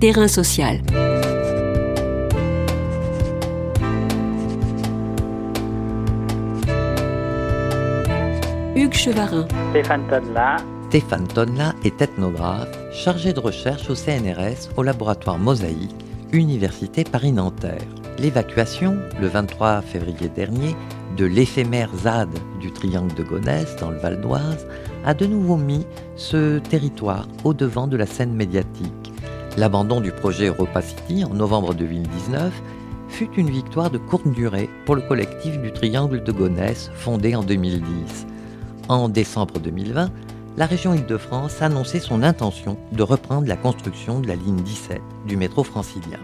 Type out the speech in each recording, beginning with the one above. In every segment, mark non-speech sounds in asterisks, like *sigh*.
Terrain social. Hugues Chevarin. Stéphane Tonla. Stéphane Tonla est ethnographe, chargé de recherche au CNRS au laboratoire Mosaïque, Université Paris-Nanterre. L'évacuation, le 23 février dernier, de l'éphémère ZAD du triangle de Gonesse dans le Val d'Oise a de nouveau mis ce territoire au devant de la scène médiatique. L'abandon du projet Europa City en novembre 2019 fut une victoire de courte durée pour le collectif du triangle de Gonesse fondé en 2010. En décembre 2020, la région Île-de-France a annoncé son intention de reprendre la construction de la ligne 17 du métro francilien.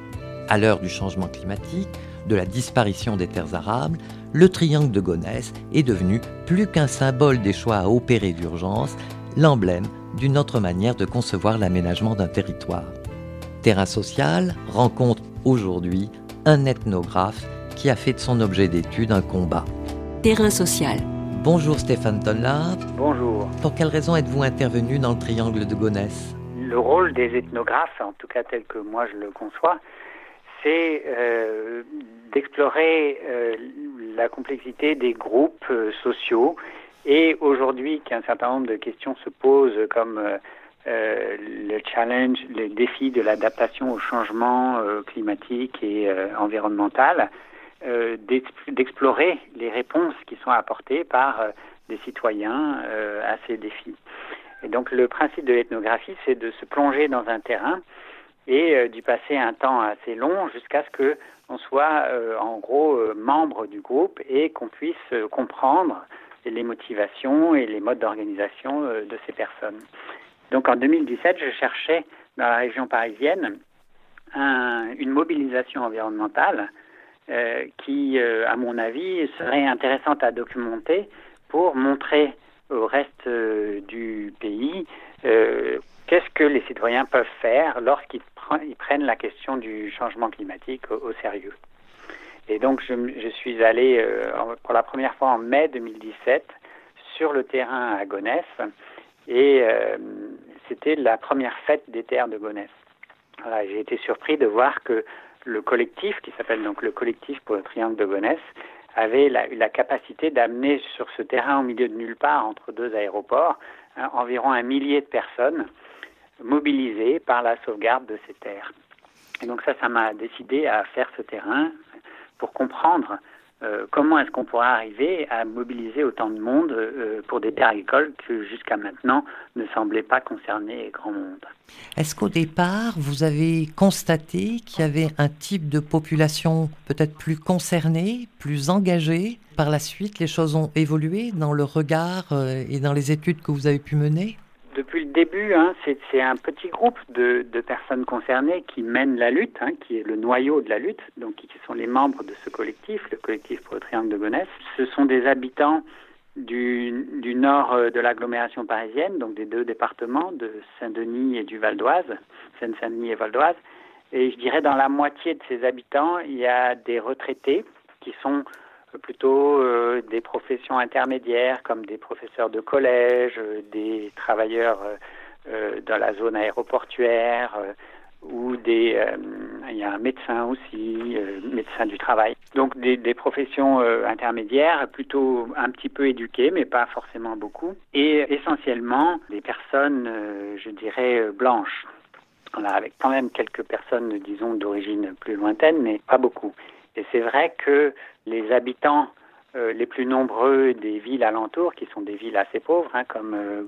À l'heure du changement climatique, de la disparition des terres arables, le triangle de Gonesse est devenu plus qu'un symbole des choix à opérer d'urgence, l'emblème d'une autre manière de concevoir l'aménagement d'un territoire. Terrain social rencontre aujourd'hui un ethnographe qui a fait de son objet d'étude un combat. Terrain social. Bonjour Stéphane Tonla. Bonjour. Pour quelle raison êtes-vous intervenu dans le triangle de Gonesse? Le rôle des ethnographes, en tout cas tel que moi je le conçois, c'est euh, d'explorer euh, la complexité des groupes euh, sociaux et aujourd'hui qu'un certain nombre de questions se posent comme le challenge, le défi de l'adaptation au changement climatique et environnemental, d'explorer les réponses qui sont apportées par des citoyens à ces défis. Et donc le principe de l'ethnographie, c'est de se plonger dans un terrain et euh, d'y passer un temps assez long jusqu'à ce que on soit euh, en gros euh, membre du groupe et qu'on puisse comprendre les motivations et les modes d'organisation de ces personnes. Donc en 2017, je cherchais dans la région parisienne une mobilisation environnementale qui, à mon avis, serait intéressante à documenter pour montrer au reste du pays qu'est-ce que les citoyens peuvent faire lorsqu'ils prennent la question du changement climatique au, sérieux. Et donc, je, suis allé euh, pour la première fois en mai 2017 sur le terrain à Gonesse et euh, c'était la première fête des terres de Gonesse. J'ai été surpris de voir que le collectif, qui s'appelle donc le collectif pour le triangle de Gonesse, avait la, la capacité d'amener sur ce terrain au milieu de nulle part, entre deux aéroports, hein, environ un millier de personnes mobilisés par la sauvegarde de ces terres. Et donc ça, ça m'a décidé à faire ce terrain pour comprendre euh, comment est-ce qu'on pourrait arriver à mobiliser autant de monde euh, pour des terres agricoles que jusqu'à maintenant ne semblaient pas concerner grand monde? Est-ce qu'au départ, vous avez constaté qu'il y avait un type de population peut-être plus concernée, plus engagée? Par la suite, les choses ont évolué dans le regard euh, et dans les études que vous avez pu mener? Depuis le début, hein, c'est un petit groupe de, personnes concernées qui mènent la lutte, hein, qui est le noyau de la lutte, donc qui sont les membres de ce collectif, le collectif pour le Triangle de Gonesse. Ce sont des habitants du, nord euh, de l'agglomération parisienne, donc des deux départements, de Saint-Denis et du Val d'Oise, Seine-Saint-Denis et Val d'Oise. Et je dirais dans la moitié de ces habitants, il y a des retraités qui sont plutôt euh, des professions intermédiaires comme des professeurs de collège, euh, des travailleurs euh, dans la zone aéroportuaire ou des il y a un médecin aussi, médecin du travail. Donc des, professions intermédiaires, plutôt un petit peu éduquées, mais pas forcément beaucoup, et essentiellement des personnes, je dirais, blanches. On a avec quand même quelques personnes, disons, d'origine plus lointaine, mais pas beaucoup. Et c'est vrai que les habitants euh, les plus nombreux des villes alentours, qui sont des villes assez pauvres, hein, comme euh,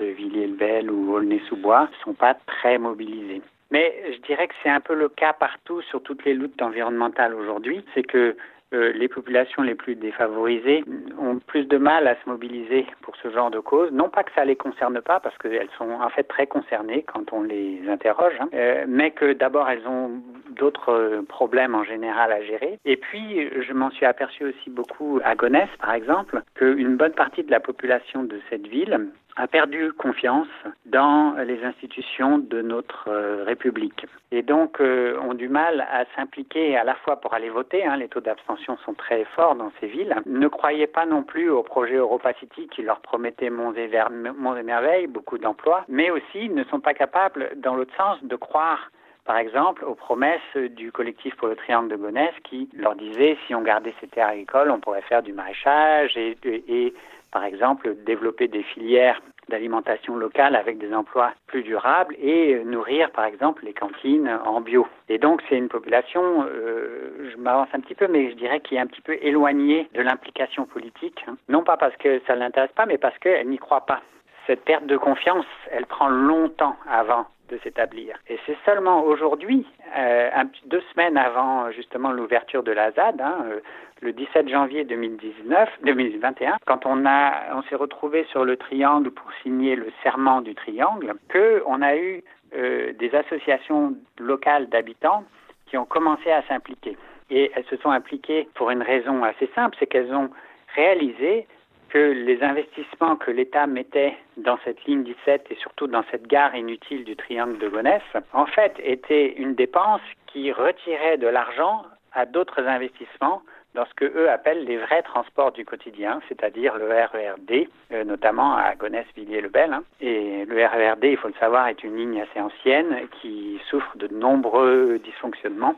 Villiers-le-Bel ou Aulnay-sous-Bois, ne sont pas très mobilisés. Mais je dirais que c'est un peu le cas partout sur toutes les luttes environnementales aujourd'hui. C'est que euh, les populations les plus défavorisées ont plus de mal à se mobiliser pour ce genre de cause. Non pas que ça les concerne pas, parce qu'elles sont en fait très concernées quand on les interroge, hein, euh, mais que d'abord elles ont d'autres euh, problèmes en général à gérer. Et puis, je m'en suis aperçu aussi beaucoup à Gonesse, par exemple, qu'une bonne partie de la population de cette ville a perdu confiance dans les institutions de notre euh, République et donc euh, ont du mal à s'impliquer à la fois pour aller voter, hein, les taux d'abstention sont très forts dans ces villes, ne croyaient pas non plus au projet Europa City qui leur promettait monts et, et merveilles, beaucoup d'emplois, mais aussi ne sont pas capables, dans l'autre sens, de croire par exemple, aux promesses du collectif pour le triangle de Gonesse qui leur disait si on gardait ces terres agricoles, on pourrait faire du maraîchage et, par exemple, développer des filières d'alimentation locale avec des emplois plus durables et nourrir, par exemple, les cantines en bio. Et donc, c'est une population, euh, je m'avance un petit peu, mais je dirais qui est un petit peu éloignée de l'implication politique. Non pas parce que ça ne l'intéresse pas, mais parce qu'elle n'y croit pas. Cette perte de confiance, elle prend longtemps avant de s'établir. Et c'est seulement aujourd'hui, euh, deux semaines avant justement l'ouverture de la ZAD, hein, euh, le 17 janvier 2019, 2021, quand on on s'est retrouvé sur le triangle pour signer le serment du triangle, que on a eu euh, des associations locales d'habitants qui ont commencé à s'impliquer. Et elles se sont impliquées pour une raison assez simple, c'est qu'elles ont réalisé que les investissements que l'État mettait dans cette ligne 17 et surtout dans cette gare inutile du triangle de Gonesse, en fait, étaient une dépense qui retirait de l'argent à d'autres investissements dans ce que eux appellent les vrais transports du quotidien, c'est-à-dire le RERD, euh, notamment à Gonesse-Villiers-le-Bel. Hein. Et le RERD, il faut le savoir, est une ligne assez ancienne qui souffre de nombreux dysfonctionnements.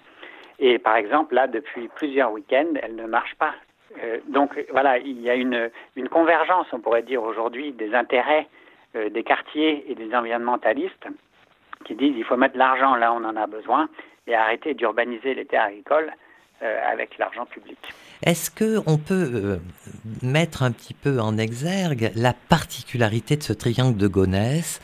Et par exemple, là, depuis plusieurs week-ends, elle ne marche pas. Euh, donc voilà, il y a une, convergence, on pourrait dire aujourd'hui, des intérêts euh, des quartiers et des environnementalistes qui disent il faut mettre l'argent là où on en a besoin et arrêter d'urbaniser les terres agricoles euh, avec l'argent public. Est-ce qu'on peut mettre un petit peu en exergue la particularité de ce triangle de Gonesse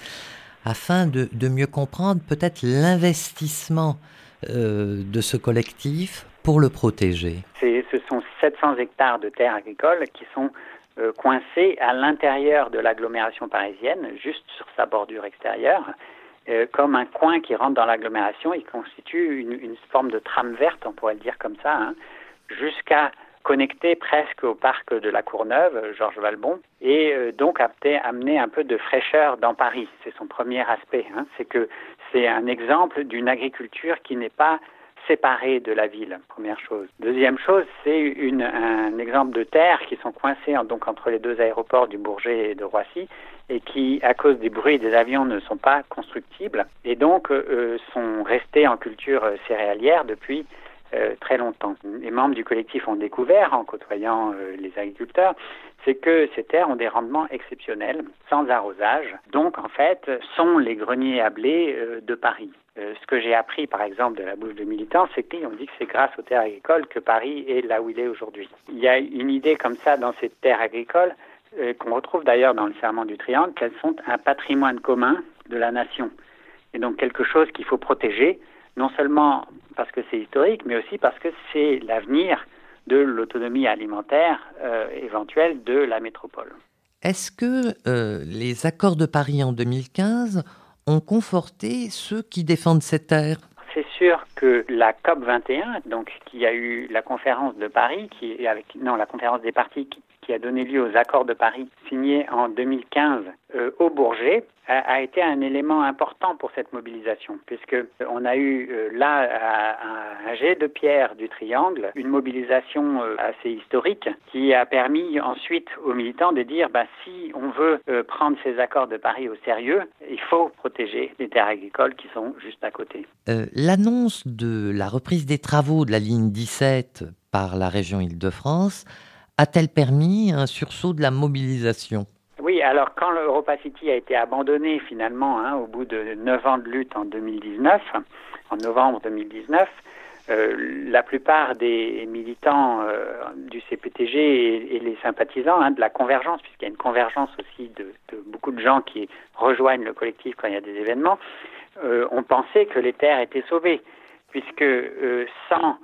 afin de, mieux comprendre peut-être l'investissement de ce collectif pour le protéger Ce sont 700 hectares de terres agricoles qui sont coincés à l'intérieur de l'agglomération parisienne, juste sur sa bordure extérieure, euh, comme un coin qui rentre dans l'agglomération. Il constitue une, forme de trame verte, on pourrait le dire comme ça, hein, jusqu'à connecter presque au parc de la Courneuve, Georges Valbon, et euh, donc amener un peu de fraîcheur dans Paris. C'est son premier aspect. Hein. c'est que c'est un exemple d'une agriculture qui n'est pas séparée de la ville, première chose. Deuxième chose, c'est un exemple de terres qui sont coincées donc entre les deux aéroports du Bourget et de Roissy et qui, à cause des bruits des avions, ne sont pas constructibles et donc euh, sont restés en culture céréalière depuis euh, très longtemps. Les membres du collectif ont découvert, en côtoyant euh, les agriculteurs, c'est que ces terres ont des rendements exceptionnels, sans arrosage. Donc, en fait, sont les greniers à blé de Paris. Ce que j'ai appris, par exemple, de la bouche de militants, c'est qu'ils ont dit que c'est grâce aux terres agricoles que Paris est là où il est aujourd'hui. Il y a une idée comme ça dans ces terres agricoles qu'on retrouve d'ailleurs dans le serment du triangle, qu'elles sont un patrimoine commun de la nation. Et donc quelque chose qu'il faut protéger, non seulement parce que c'est historique, mais aussi parce que c'est l'avenir de l'autonomie alimentaire euh, éventuelle de la métropole. Est-ce que euh, les accords de Paris en 2015 ont conforté ceux qui défendent ces terres c'est sûr que la COP 21, donc qui a eu la conférence de Paris, qui avec non la conférence des partis qui, qui a donné lieu aux accords de Paris signés en 2015 euh, au Bourget a, été un élément important pour cette mobilisation, puisque on a eu euh, là un, jet de pierre du triangle, une mobilisation euh, assez historique qui a permis ensuite aux militants de dire bah, si on veut prendre ces accords de Paris au sérieux, il faut protéger les terres agricoles qui sont juste à côté. L'annonce de la reprise des travaux de la ligne 17 par la région Île-de-France a-t-elle permis un sursaut de la mobilisation? Oui, alors quand l'EuropaCity a été abandonné finalement, hein, au bout de neuf ans de lutte en 2019, en novembre 2019, euh, la plupart des militants euh, du CPTG et, les sympathisants hein, de la convergence, puisqu'il y a une convergence aussi de, beaucoup de gens qui rejoignent le collectif quand il y a des événements, euh, ont pensé que les terres étaient sauvées, puisque sans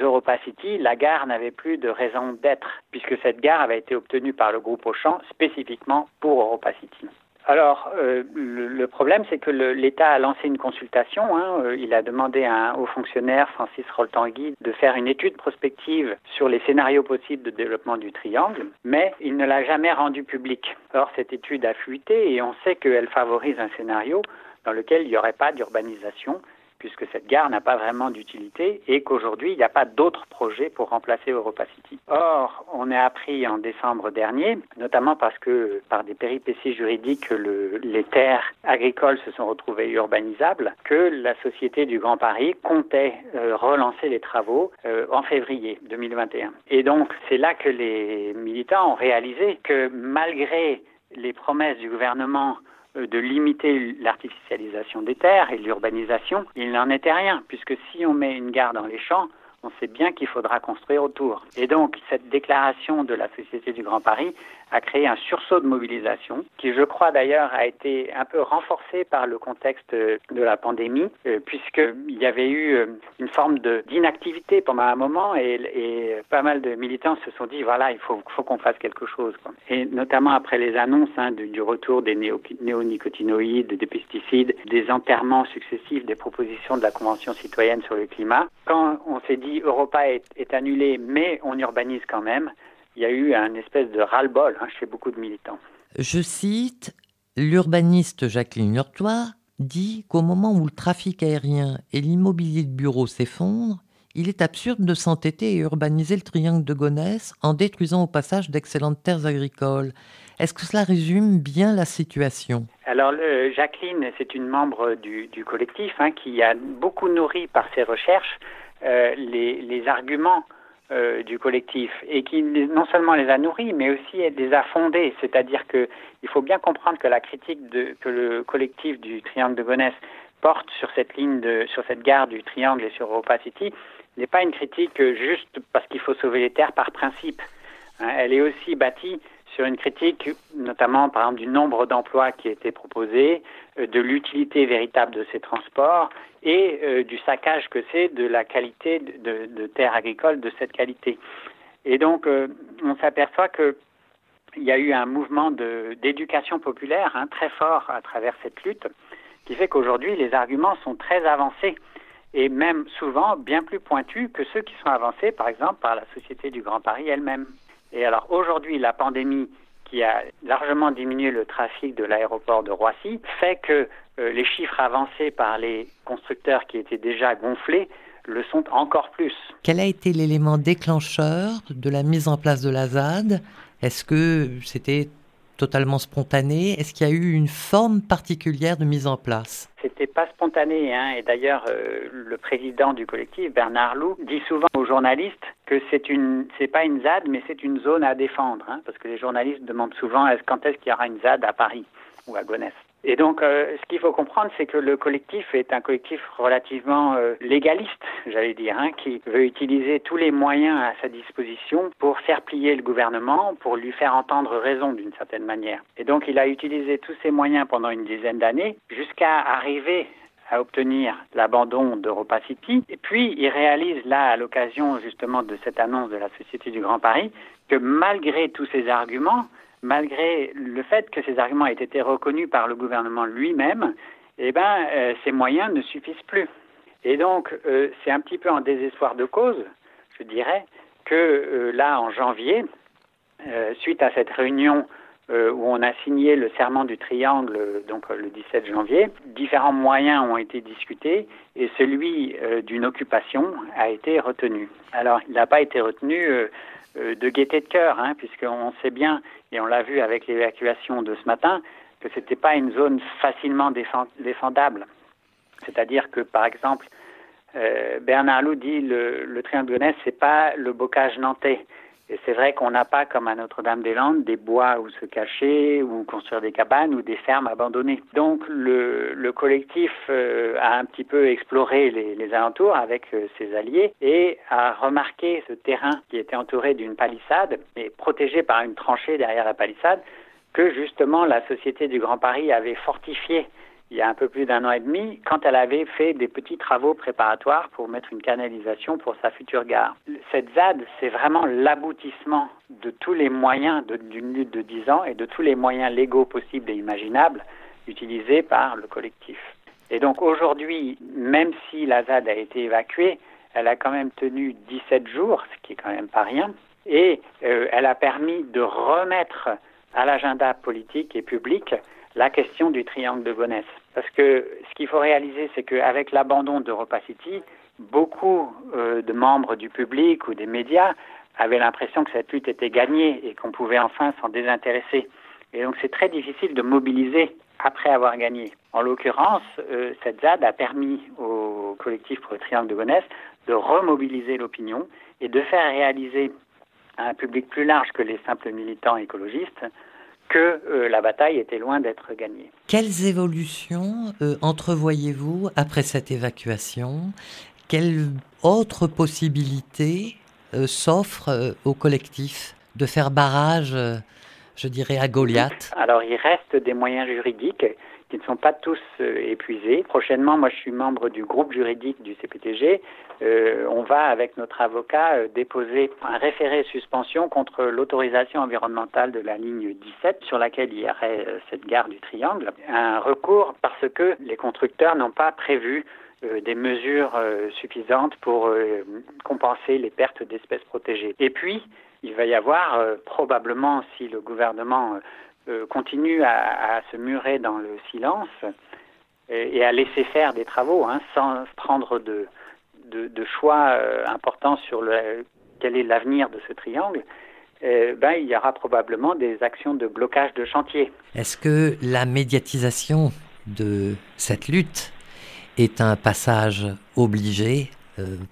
Europacity, la gare n'avait plus de raison d'être, puisque cette gare avait été obtenue par le groupe Auchan spécifiquement pour Europacity. Alors, euh, le, problème, c'est que l'État a lancé une consultation. Hein, euh, il a demandé à haut fonctionnaire, Francis Roltangui, de faire une étude prospective sur les scénarios possibles de développement du triangle, mais il ne l'a jamais rendu public. Or, cette étude a fuité et on sait qu'elle favorise un scénario dans lequel il n'y aurait pas d'urbanisation puisque cette gare n'a pas vraiment d'utilité et qu'aujourd'hui, il n'y a pas d'autres projets pour remplacer Europa City. Or, on a appris en décembre dernier, notamment parce que par des péripéties juridiques, le, les terres agricoles se sont retrouvées urbanisables, que la Société du Grand Paris comptait euh, relancer les travaux euh, en février 2021. Et donc, c'est là que les militants ont réalisé que malgré les promesses du gouvernement de limiter l'artificialisation des terres et l'urbanisation, il n'en était rien, puisque si on met une gare dans les champs, on sait bien qu'il faudra construire autour. Et donc, cette déclaration de la Société du Grand Paris a créé un sursaut de mobilisation, qui, je crois d'ailleurs, a été un peu renforcé par le contexte de la pandémie, euh, puisqu'il y avait eu euh, une forme d'inactivité pendant un moment et, pas mal de militants se sont dit, voilà, il faut, faut qu'on fasse quelque chose. Et notamment après les annonces hein, du, retour des néo néonicotinoïdes, des pesticides, des enterrements successifs des propositions de la Convention citoyenne sur le climat, quand on s'est dit Europa est, est annulé, mais on urbanise quand même, il y a eu un espèce de ras-le-bol hein, chez beaucoup de militants. Je cite, l'urbaniste Jacqueline Lurtois dit qu'au moment où le trafic aérien et l'immobilier de bureaux s'effondrent, il est absurde de s'entêter et urbaniser le triangle de Gonesse en détruisant au passage d'excellentes terres agricoles. Est-ce que cela résume bien la situation? Alors, Jacqueline, c'est une membre du, du collectif hein, qui a beaucoup nourri par ses recherches euh, les, les, arguments euh, du collectif et qui non seulement les a nourris, mais aussi les a fondés. C'est-à-dire que il faut bien comprendre que la critique que le collectif du Triangle de Gonesse porte sur cette ligne de, sur cette gare du Triangle et sur Europa City n'est pas une critique juste parce qu'il faut sauver les terres par principe. Hein, elle est aussi bâtie sur une critique, notamment par exemple du nombre d'emplois qui étaient proposés, de l'utilité véritable de ces transports et euh, du saccage que c'est de la qualité de, de, terres agricoles de cette qualité. Et donc, euh, on s'aperçoit que il y a eu un mouvement d'éducation populaire hein, très fort à travers cette lutte, qui fait qu'aujourd'hui, les arguments sont très avancés et même souvent bien plus pointus que ceux qui sont avancés, par exemple, par la Société du Grand Paris elle-même. Et alors aujourd'hui, la pandémie qui a largement diminué le trafic de l'aéroport de Roissy fait que euh, les chiffres avancés par les constructeurs qui étaient déjà gonflés le sont encore plus. Quel a été l'élément déclencheur de la mise en place de la ZAD? Est-ce que c'était totalement spontané. Est-ce qu'il y a eu une forme particulière de mise en place? C'était pas spontané, hein, et d'ailleurs euh, le président du collectif, Bernard Lou, dit souvent aux journalistes que c'est une, pas une ZAD, mais c'est une zone à défendre, hein, parce que les journalistes demandent souvent est-ce, quand est-ce qu'il y aura une ZAD à Paris ou à Gonesse? Et donc, euh, ce qu'il faut comprendre, c'est que le collectif est un collectif relativement euh, légaliste, *laughs* j'allais dire, hein, qui veut utiliser tous les moyens à sa disposition pour faire plier le gouvernement, pour lui faire entendre raison d'une certaine manière. Et donc, il a utilisé tous ces moyens pendant une dizaine d'années jusqu'à arriver à obtenir l'abandon d'Europa City. Et puis, il réalise là, à l'occasion justement de cette annonce de la Société du Grand Paris, que malgré tous ces arguments, malgré le fait que ces arguments aient été reconnus par le gouvernement lui-même, eh ben, euh, ces moyens ne suffisent plus. Et donc, euh, c'est un petit peu en désespoir de cause, je dirais, que euh, là, en janvier, euh, suite à cette réunion où on a signé le serment du triangle, donc le 17 janvier, différents moyens ont été discutés et celui d'une occupation a été retenu. Alors, il n'a pas été retenu de gaieté de cœur, hein, puisqu'on sait bien, et on l'a vu avec l'évacuation de ce matin, que ce n'était pas une zone facilement défendable. C'est-à-dire que, par exemple, euh, Bernard Lou dit le, le triangle de Gonesse, c'est pas le bocage nantais. Et c'est vrai qu'on n'a pas, comme à Notre-Dame-des-Landes, des bois où se cacher, ou construire des cabanes, ou des fermes abandonnées. Donc le, le collectif euh, a un petit peu exploré les, les alentours avec euh, ses alliés et a remarqué ce terrain qui était entouré d'une palissade et protégé par une tranchée derrière la palissade que justement la Société du Grand Paris avait fortifié il y a un peu plus d'un an et demi, quand elle avait fait des petits travaux préparatoires pour mettre une canalisation pour sa future gare. Cette ZAD, c'est vraiment l'aboutissement de tous les moyens d'une lutte de 10 ans et de tous les moyens légaux possibles et imaginables utilisés par le collectif. Et donc aujourd'hui, même si la ZAD a été évacuée, elle a quand même tenu 17 jours, ce qui est quand même pas rien, et euh, elle a permis de remettre à l'agenda politique et public la question du triangle de Gonesse. Parce que ce qu'il faut réaliser, c'est qu'avec l'abandon d'Europa City, beaucoup euh, de membres du public ou des médias avaient l'impression que cette lutte était gagnée et qu'on pouvait enfin s'en désintéresser. Et donc c'est très difficile de mobiliser après avoir gagné. En l'occurrence, euh, cette ZAD a permis au collectif pour le Triangle de Gonesse de remobiliser l'opinion et de faire réaliser à un public plus large que les simples militants écologistes que euh, la bataille était loin d'être gagnée. Quelles évolutions euh, entrevoyez-vous après cette évacuation? Quelles autres possibilités euh, s'offrent au collectif de faire barrage, je dirais, à Goliath? Alors il reste des moyens juridiques qui ne sont pas tous euh, épuisés. Prochainement, moi je suis membre du groupe juridique du CPTG. Euh, on va avec notre avocat euh, déposer un référé suspension contre l'autorisation environnementale de la ligne 17 sur laquelle il y aurait cette gare du Triangle. Un recours parce que les constructeurs n'ont pas prévu des mesures suffisantes pour compenser les pertes d'espèces protégées. Et puis, il va y avoir probablement, si le gouvernement euh, continue à, se murer dans le silence et, à laisser faire des travaux hein, sans prendre de, de, choix euh, importants sur quel est l'avenir de ce triangle, euh, ben, il y aura probablement des actions de blocage de chantier. Est-ce que la médiatisation de cette lutte est un passage obligé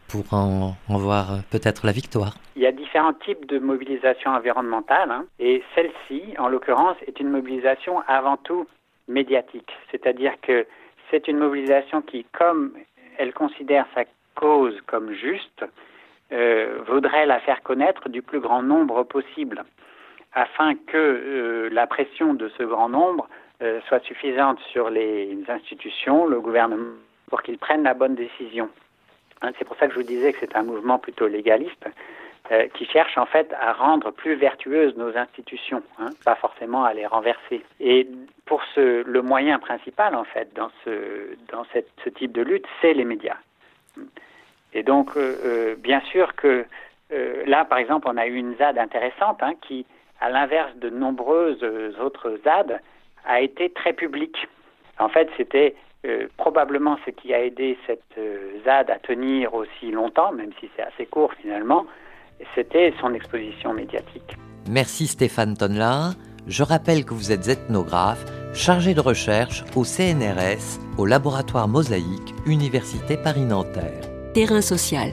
pour en, voir peut-être la victoire Il y a différents types de mobilisation environnementale hein, et celle-ci, en l'occurrence, est une mobilisation avant tout médiatique. C'est-à-dire que c'est une mobilisation qui, comme elle considère sa cause comme juste, euh, voudrait la faire connaître du plus grand nombre possible, afin que euh, la pression de ce grand nombre soit suffisante sur les institutions, le gouvernement, pour qu'ils prennent la bonne décision. Hein, c'est pour ça que je vous disais que c'est un mouvement plutôt légaliste euh, qui cherche en fait à rendre plus vertueuses nos institutions, hein, pas forcément à les renverser. Et pour ce, le moyen principal en fait dans ce dans cette, ce type de lutte, c'est les médias. Et donc, euh, euh, bien sûr que là, par exemple, on a eu une ZAD intéressante hein, qui, à l'inverse de nombreuses autres ZAD, a été très publique. En fait, c'était euh, probablement ce qui a aidé cette euh, ZAD à tenir aussi longtemps, même si c'est assez court finalement, c'était son exposition médiatique. Merci Stéphane Tonla. Je rappelle que vous êtes ethnographe, chargé de recherche au CNRS, au laboratoire Mosaïque, Université Paris-Nanterre. Terrain social.